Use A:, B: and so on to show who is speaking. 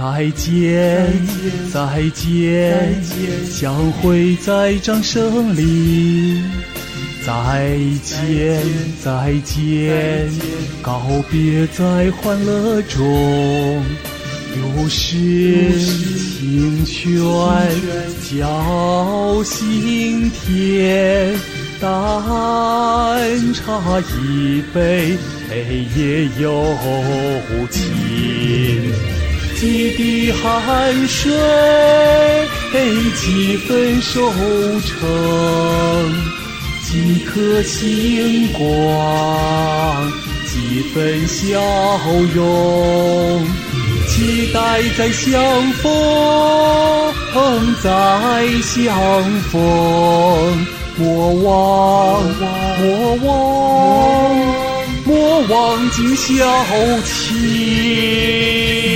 A: 再见，再见，相会在掌声里。再见，再见，告别在欢乐中。有时清泉叫心田，淡茶一杯也有情。几滴汗水，几分收成，几颗星光，几分笑容。期待再相逢，再相逢，莫忘，莫忘，莫忘今宵情。